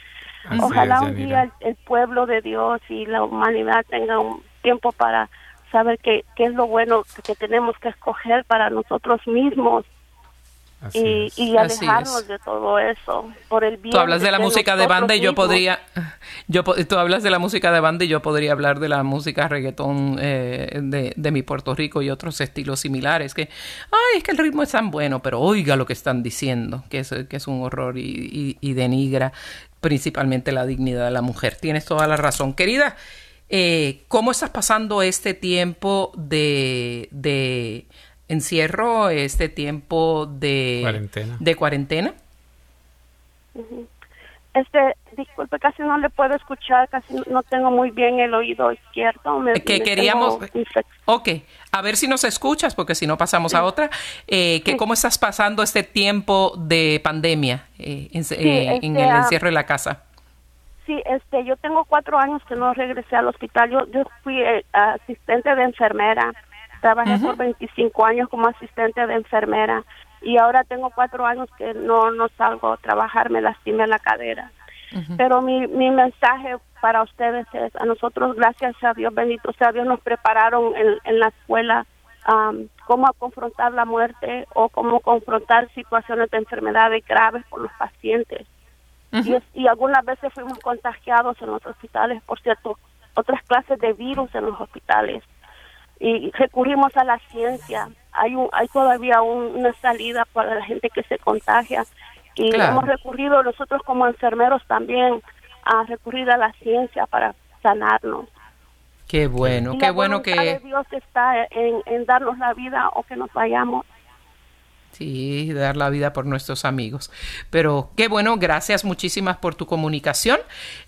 Así Ojalá es, un día el, el pueblo de Dios y la humanidad tenga un tiempo para saber qué, qué es lo bueno que, tenemos que escoger para nosotros mismos y, y Así alejarnos es. de todo eso por el bien Tú hablas de la música de banda y yo mismos. podría, yo tú hablas de la música de banda y yo podría hablar de la música reggaetón eh, de, de mi Puerto Rico y otros estilos similares que, ay, es que el ritmo es tan bueno, pero oiga lo que están diciendo, que es, que es un horror y, y- y denigra principalmente la dignidad de la mujer. Tienes toda la razón. Querida, eh, ¿cómo estás pasando este tiempo de, de encierro, este tiempo de Cuarentena. De cuarentena? Este, disculpe, casi no le puedo escuchar, casi no tengo muy bien el oído izquierdo. me- que me queríamos... Ok, a ver si nos escuchas, porque si no pasamos a otra. Eh, que ¿Cómo estás pasando este tiempo de pandemia eh, en, eh, en este, el ah, encierro de la casa? Sí, este, yo tengo cuatro años que no regresé al hospital. Yo, yo fui eh, asistente de enfermera. Trabajé por 25 años como asistente de enfermera y ahora tengo cuatro años que no, no salgo a trabajar, me lastimé la cadera. Pero mi, mi mensaje para ustedes es, a nosotros, gracias a Dios, bendito sea Dios, nos prepararon en, en la escuela am, cómo confrontar la muerte o cómo confrontar situaciones de enfermedades graves por los pacientes. Y, y algunas veces fuimos contagiados en los hospitales por cierto otras clases de virus en los hospitales y recurrimos a la ciencia. Hay un, hay todavía un- una salida para la gente que se contagia y Claro. hemos recurrido nosotros como enfermeros también a recurrir a la ciencia para sanarnos. Qué bueno, Y qué bueno que... Dios está en, en darnos la vida o que nos vayamos Sí, dar la vida por nuestros amigos. Pero qué bueno, gracias muchísimas por tu comunicación.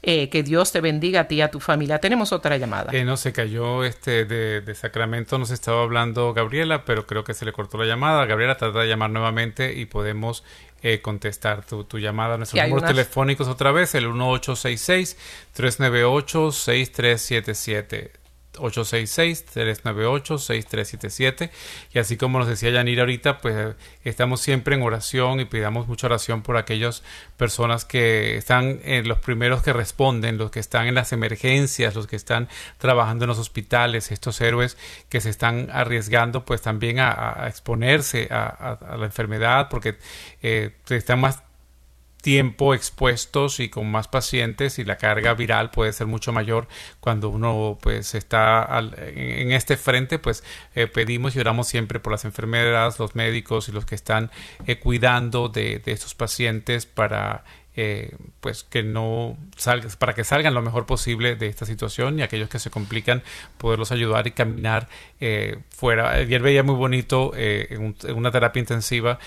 Eh, que Dios te bendiga a ti y a tu familia. Tenemos otra llamada. Eh, no se cayó este de, de Sacramento, nos estaba hablando Gabriela, pero creo que se le cortó la llamada. Gabriela, trata de llamar nuevamente y podemos eh, contestar tu, tu llamada. Nuestros números unas- telefónicos otra vez, el 1866-398-6377. 866-398-6377 y así como nos decía Yanira ahorita pues estamos siempre en oración y pidamos mucha oración por aquellas personas que están en los primeros que responden los que están en las emergencias los que están trabajando en los hospitales estos héroes que se están arriesgando pues también a, exponerse a la enfermedad porque eh, están más tiempo expuestos y con más pacientes y la carga viral puede ser mucho mayor cuando uno pues está al- en, este frente pues eh, pedimos y oramos siempre por las enfermeras los médicos y los que están eh, cuidando de, de estos pacientes para eh, pues que no salga, para que salgan lo mejor posible de esta situación y aquellos que se complican, poderlos ayudar y caminar eh, fuera. Ayer veía muy bonito eh, en, una terapia intensiva,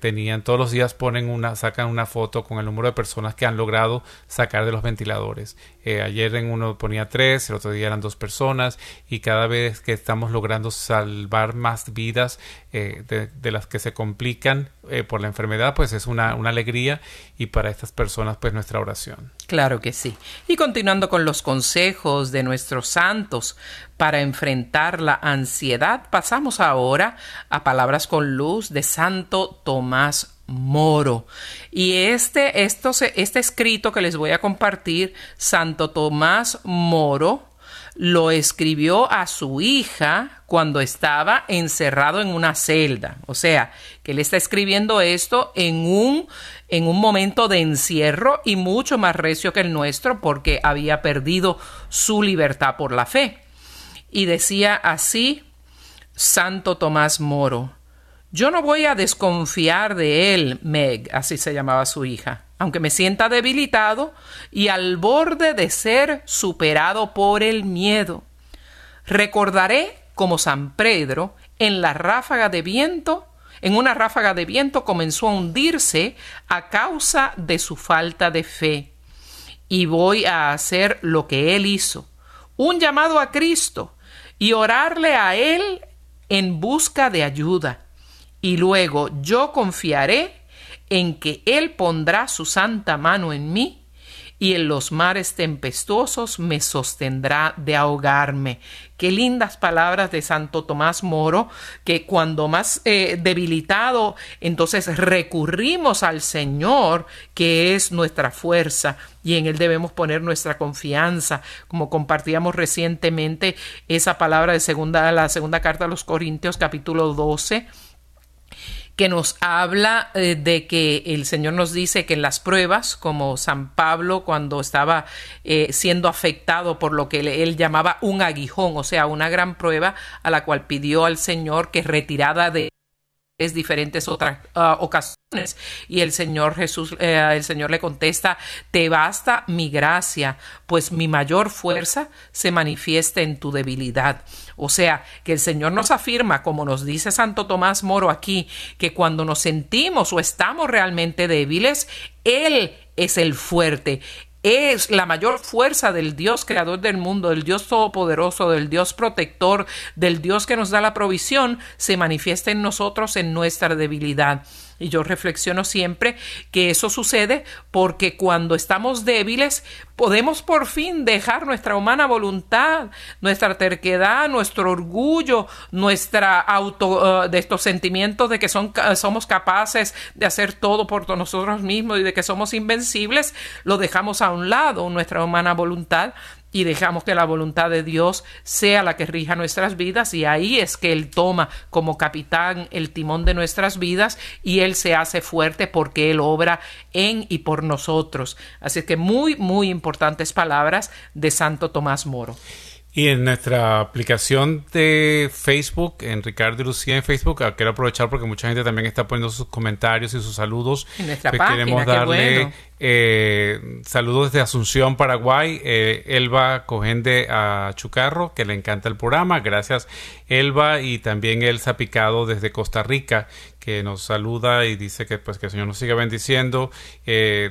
tenían todos los días ponen una, sacan una foto con el número de personas que han logrado sacar de los ventiladores. Ayer en uno ponía tres, el otro día eran dos personas y cada vez que estamos logrando salvar más vidas de, de, las que se complican por la enfermedad, pues es una, una alegría y para esta personas, pues nuestra oración. Claro que sí. Y continuando con los consejos de nuestros santos para enfrentar la ansiedad, pasamos ahora a palabras con luz de Santo Tomás Moro. Y este, esto, este escrito que les voy a compartir, Santo Tomás Moro, lo escribió a su hija cuando estaba encerrado en una celda. O sea, que él está escribiendo esto en un, en un momento de encierro y mucho más recio que el nuestro porque había perdido su libertad por la fe. Y decía así Santo Tomás Moro, yo no voy a desconfiar de él, Meg, así se llamaba su hija aunque me sienta debilitado y al borde de ser superado por el miedo. Recordaré como San Pedro en la ráfaga de viento, en una ráfaga de viento comenzó a hundirse a causa de su falta de fe. Y voy a hacer lo que él hizo, un llamado a Cristo y orarle a él en busca de ayuda. Y luego yo confiaré en que Él pondrá su santa mano en mí y en los mares tempestuosos me sostendrá de ahogarme. Qué lindas palabras de Santo Tomás Moro, que cuando más eh, debilitado, entonces recurrimos al Señor, que es nuestra fuerza, y en Él debemos poner nuestra confianza, como compartíamos recientemente esa palabra de segunda, la segunda carta a los Corintios, capítulo 12 que nos habla eh, de que el Señor nos dice que en las pruebas, como San Pablo cuando estaba eh, siendo afectado por lo que él, llamaba un aguijón, o sea, una gran prueba a la cual pidió al Señor que retirada de diferentes otras ah, ocasiones. Y el Señor Jesús eh, el Señor le contesta te basta mi gracia pues mi mayor fuerza se manifiesta en tu debilidad o sea que el Señor nos afirma como nos dice Santo Tomás Moro aquí que cuando nos sentimos o estamos realmente débiles él es el fuerte es la mayor fuerza del Dios creador del mundo, del Dios todopoderoso, del Dios protector, del Dios que nos da la provisión, se manifiesta en nosotros en nuestra debilidad. Y yo reflexiono siempre que eso sucede porque cuando estamos débiles podemos por fin dejar nuestra humana voluntad, nuestra terquedad, nuestro orgullo, nuestra auto, uh, de estos sentimientos de que son, somos capaces de hacer todo por nosotros mismos y de que somos invencibles, lo dejamos a un lado, nuestra humana voluntad, y dejamos que la voluntad de Dios sea la que rija nuestras vidas y ahí es que Él toma como capitán el timón de nuestras vidas y Él se hace fuerte porque Él obra en y por nosotros. Así que muy, muy importantes palabras de Santo Tomás Moro. Y en nuestra aplicación de Facebook, en Ricardo y Lucía en Facebook, ah, quiero aprovechar porque mucha gente también está poniendo sus comentarios y sus saludos. En nuestra pues queremos darle eh, saludos desde Asunción, Paraguay. Eh, Elba Cogende a Chucarro, que le encanta el programa. Gracias, Elba. Y también Elsa Picado desde Costa Rica, que nos saluda y dice que, pues, que el Señor nos siga bendiciendo. Eh,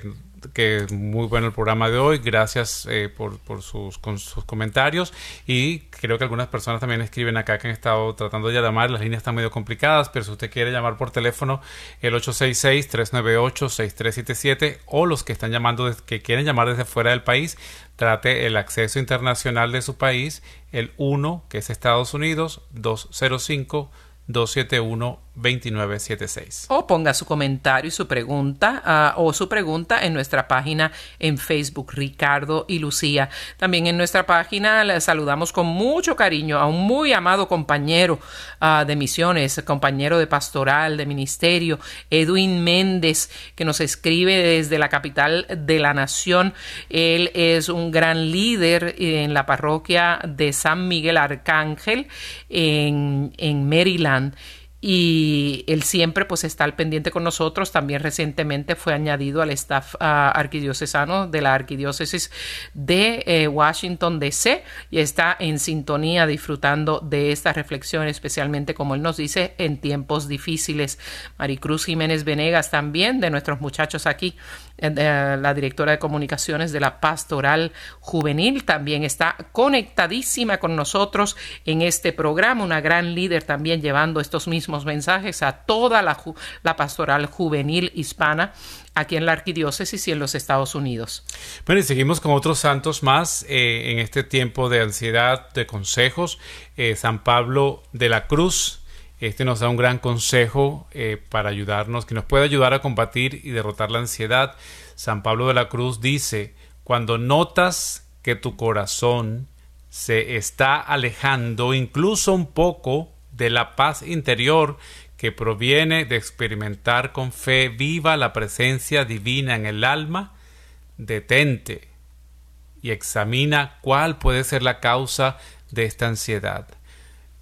que muy bueno el programa de hoy. Gracias eh, por, sus, sus, comentarios. Y creo que algunas personas también escriben acá que han estado tratando de llamar. Las líneas están medio complicadas, pero si usted quiere llamar por teléfono, el 866-398-6377 o los que están llamando, que quieren llamar desde fuera del país, trate el acceso internacional de su país, el 1, que es Estados Unidos, 205 271-2976. O ponga su comentario y su pregunta ah, o su pregunta en nuestra página en Facebook, Ricardo y Lucía. También en nuestra página le saludamos con mucho cariño a un muy amado compañero ah, de misiones, compañero de pastoral, de ministerio, Edwin Méndez, que nos escribe desde la capital de la nación. Él es un gran líder en la parroquia de San Miguel Arcángel en, en Maryland y él siempre pues está al pendiente con nosotros. También recientemente fue añadido al staff arquidiocesano de la arquidiócesis de eh, Washington DC y está en sintonía disfrutando de esta reflexión, especialmente como él nos dice en tiempos difíciles. Maricruz Jiménez Venegas también de nuestros muchachos aquí eh, la directora de comunicaciones de la Pastoral Juvenil, también está conectadísima con nosotros en este programa, una gran líder también llevando estos mismos mensajes a toda la, la Pastoral Juvenil hispana aquí en la arquidiócesis y en los Estados Unidos. Bueno, y seguimos con otros santos más eh, en este tiempo de ansiedad, de consejos. Eh, San Pablo de la Cruz, este nos da un gran consejo eh, para ayudarnos, que nos puede ayudar a combatir y derrotar la ansiedad. San Pablo de la Cruz dice, cuando notas que tu corazón se está alejando incluso un poco de la paz interior que proviene de experimentar con fe viva la presencia divina en el alma, detente y examina cuál puede ser la causa de esta ansiedad.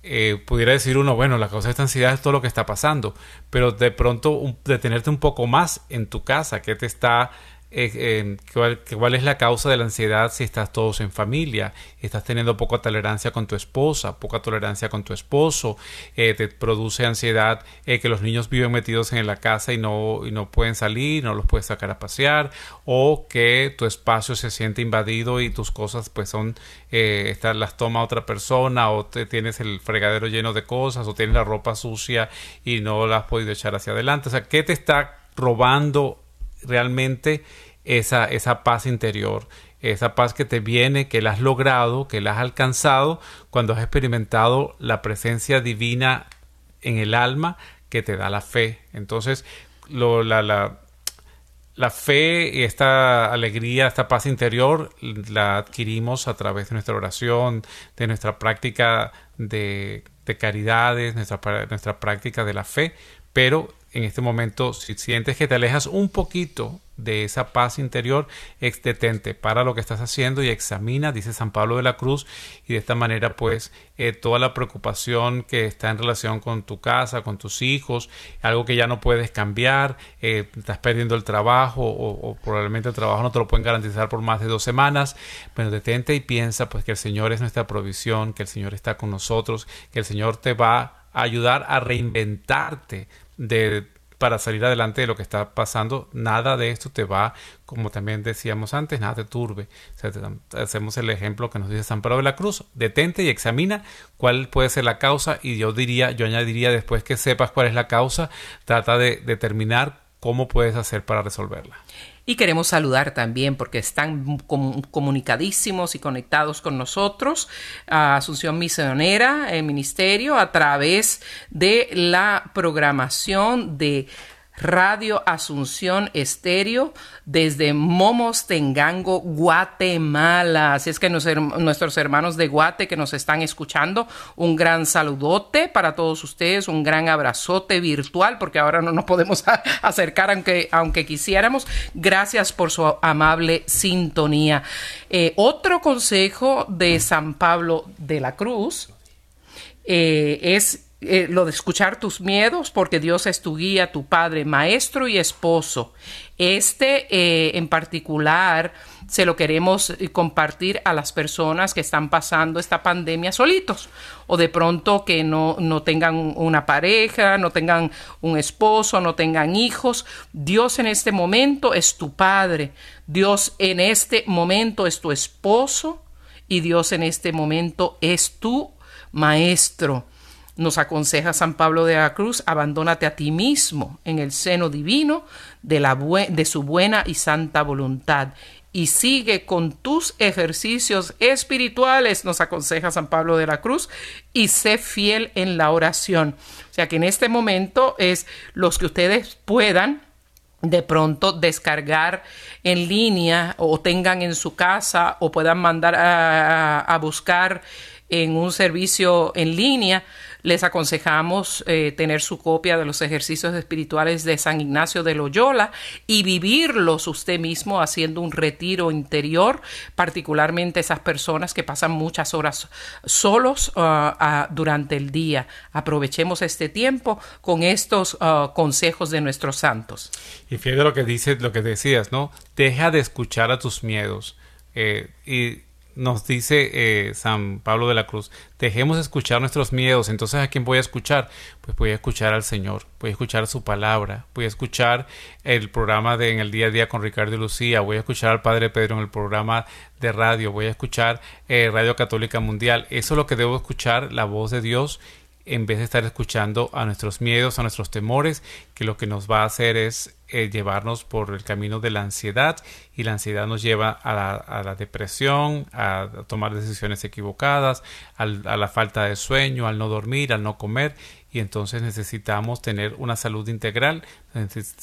Eh, pudiera decir uno, bueno, la causa de esta ansiedad es todo lo que está pasando, pero de pronto detenerte un poco más en tu casa, que te está eh, cuál, es la causa de la ansiedad si estás todos en familia, estás teniendo poca tolerancia con tu esposa, poca tolerancia con tu esposo, eh, te produce ansiedad eh, que los niños viven metidos en la casa y no, y no pueden salir, no los puedes sacar a pasear, o que tu espacio se siente invadido y tus cosas pues son, las toma otra persona, o te, tienes el fregadero lleno de cosas, o tienes la ropa sucia y no la has podido echar hacia adelante. O sea, ¿qué te está robando realmente esa, esa paz interior, esa paz que te viene, que la has logrado, que la has alcanzado cuando has experimentado la presencia divina en el alma que te da la fe. Entonces, la, la, la fe esta alegría, esta paz interior, la adquirimos a través de nuestra oración, de nuestra práctica de, de caridades, nuestra, nuestra práctica de la fe, pero en este momento, si sientes que te alejas un poquito de esa paz interior, detente, para lo que estás haciendo y examina, dice San Pablo de la Cruz, y de esta manera pues eh, toda la preocupación que está en relación con tu casa, con tus hijos, algo que ya no puedes cambiar, eh, estás perdiendo el trabajo o, probablemente el trabajo no te lo pueden garantizar por más de dos semanas, bueno, detente y piensa pues que el Señor es nuestra provisión, que el Señor está con nosotros, que el Señor te va a ayudar a reinventarte de para salir adelante de lo que está pasando, nada de esto te va, como también decíamos antes, nada te turbe. hacemos el ejemplo que nos dice San Pedro de la Cruz, detente y examina cuál puede ser la causa y yo diría, yo añadiría después que sepas cuál es la causa, trata de determinar cómo puedes hacer para resolverla. Y queremos saludar también, porque están comunicadísimos y conectados con nosotros, a Asunción Misionera, el Ministerio, a través de la programación de Radio Asunción Estéreo desde Momos Tengango, Guatemala. Así es que nuestros hermanos de Guate que nos están escuchando, un gran saludote para todos ustedes, un gran abrazote virtual, porque ahora no nos podemos acercar aunque, aunque quisiéramos. Gracias por su amable sintonía. Eh, otro consejo de San Pablo de la Cruz eh, es eh, lo de escuchar tus miedos, porque Dios es tu guía, tu padre, maestro y esposo. Este eh, en particular se lo queremos eh, compartir a las personas que están pasando esta pandemia solitos o de pronto que no, no tengan una pareja, no tengan un esposo, no tengan hijos. Dios en este momento es tu padre, Dios en este momento es tu esposo y Dios en este momento es tu maestro. Nos aconseja San Pablo de la Cruz, abandónate a ti mismo en el seno divino de, la de su buena y santa voluntad y sigue con tus ejercicios espirituales, nos aconseja San Pablo de la Cruz, y sé fiel en la oración. O sea que en este momento es los que ustedes puedan de pronto descargar en línea o tengan en su casa o puedan mandar a, a buscar en un servicio en línea, les aconsejamos eh, tener su copia de los ejercicios espirituales de San Ignacio de Loyola y vivirlos usted mismo haciendo un retiro interior, particularmente esas personas que pasan muchas horas solos ah, ah, durante el día. Aprovechemos este tiempo con estos ah, consejos de nuestros santos. Y fíjate lo que dice, lo que decías, ¿no? Deja de escuchar a tus miedos. Eh, y nos dice eh, San Pablo de la Cruz, dejemos escuchar nuestros miedos. Entonces, ¿a quién voy a escuchar? Pues voy a escuchar al Señor, voy a escuchar su palabra, voy a escuchar el programa de En el Día a Día con Ricardo y Lucía, voy a escuchar al Padre Pedro en el programa de radio, voy a escuchar eh, Radio Católica Mundial. Eso es lo que debo escuchar, la voz de Dios en vez de estar escuchando a nuestros miedos, a nuestros temores, que lo que nos va a hacer es eh, llevarnos por el camino de la ansiedad y la ansiedad nos lleva a la, a la depresión, a, tomar decisiones equivocadas, a la falta de sueño, al no dormir, al no comer y entonces necesitamos tener una salud integral,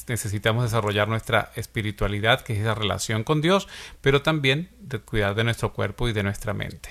necesitamos desarrollar nuestra espiritualidad, que es esa relación con Dios, pero también de cuidar de nuestro cuerpo y de nuestra mente.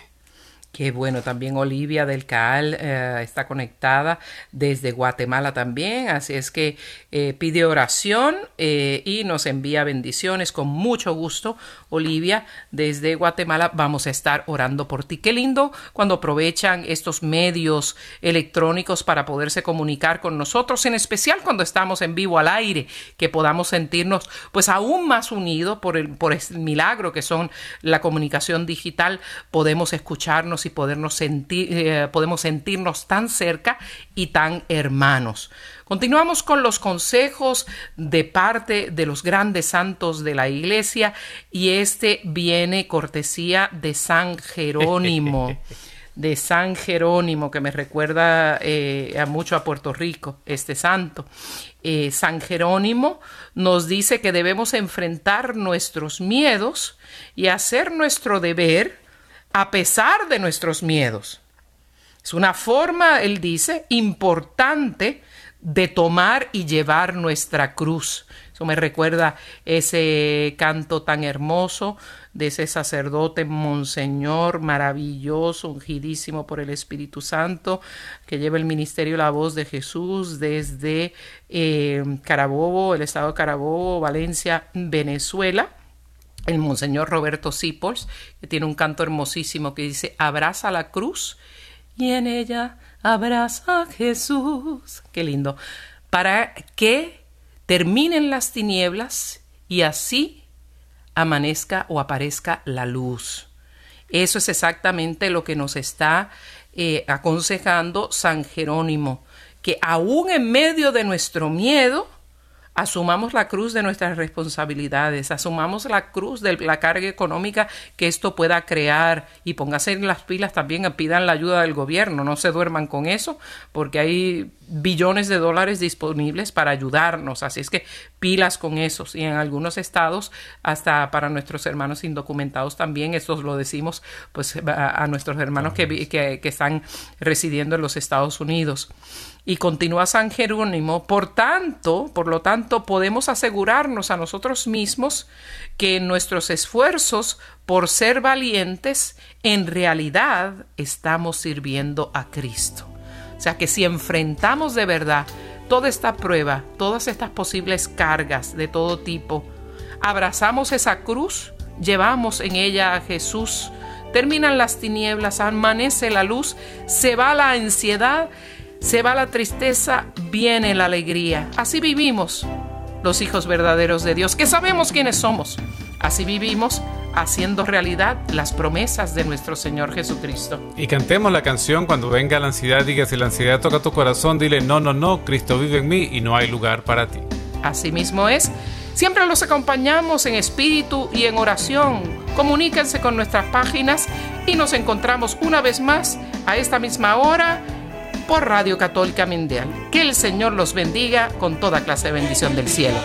Qué bueno, también Olivia del CAL eh, está conectada desde Guatemala también, así es que eh, pide oración eh, y nos envía bendiciones con mucho gusto. Olivia, desde Guatemala vamos a estar orando por ti. Qué lindo cuando aprovechan estos medios electrónicos para poderse comunicar con nosotros, en especial cuando estamos en vivo al aire, que podamos sentirnos pues aún más unidos por el, por milagro que son la comunicación digital, podemos escucharnos podernos sentir, eh, podemos sentirnos tan cerca y tan hermanos. Continuamos con los consejos de parte de los grandes santos de la iglesia y este viene cortesía de San Jerónimo. de San Jerónimo, que me recuerda eh, a mucho a Puerto Rico, este santo. Eh, San Jerónimo nos dice que debemos enfrentar nuestros miedos y hacer nuestro deber a pesar de nuestros miedos. Es una forma, él dice, importante de tomar y llevar nuestra cruz. Eso me recuerda ese canto tan hermoso de ese sacerdote monseñor maravilloso, ungidísimo por el Espíritu Santo, que lleva el ministerio La Voz de Jesús desde eh, Carabobo, el estado de Carabobo, Valencia, Venezuela el monseñor Roberto Sipols, que tiene un canto hermosísimo que dice, abraza la cruz y en ella abraza a Jesús. Qué lindo. Para que terminen las tinieblas y así amanezca o aparezca la luz. Eso es exactamente lo que nos está eh, aconsejando San Jerónimo, que aún en medio de nuestro miedo, asumamos la cruz de nuestras responsabilidades, asumamos la cruz de la carga económica que esto pueda crear y póngase en las pilas también, pidan la ayuda del gobierno, no se duerman con eso, porque hay billones de dólares disponibles para ayudarnos, así es que pilas con esos y en algunos estados hasta para nuestros hermanos indocumentados también, esto lo decimos pues a, nuestros hermanos que, que, que están residiendo en los Estados Unidos. Y continúa San Jerónimo, por tanto, por lo tanto, podemos asegurarnos a nosotros mismos que nuestros esfuerzos por ser valientes en realidad estamos sirviendo a Cristo. O sea que si enfrentamos de verdad toda esta prueba, todas estas posibles cargas de todo tipo, abrazamos esa cruz, llevamos en ella a Jesús, terminan las tinieblas, amanece la luz, se va la ansiedad, se va la tristeza, viene la alegría. Así vivimos los hijos verdaderos de Dios, que sabemos quiénes somos. Así vivimos haciendo realidad las promesas de nuestro Señor Jesucristo. Y cantemos la canción cuando venga la ansiedad, diga si la ansiedad toca tu corazón, dile no, no, no, Cristo vive en mí y no hay lugar para ti. Así mismo es. Siempre los acompañamos en espíritu y en oración. Comuníquense con nuestras páginas y nos encontramos una vez más a esta misma hora por Radio Católica Mundial. Que el Señor los bendiga con toda clase de bendición del cielo.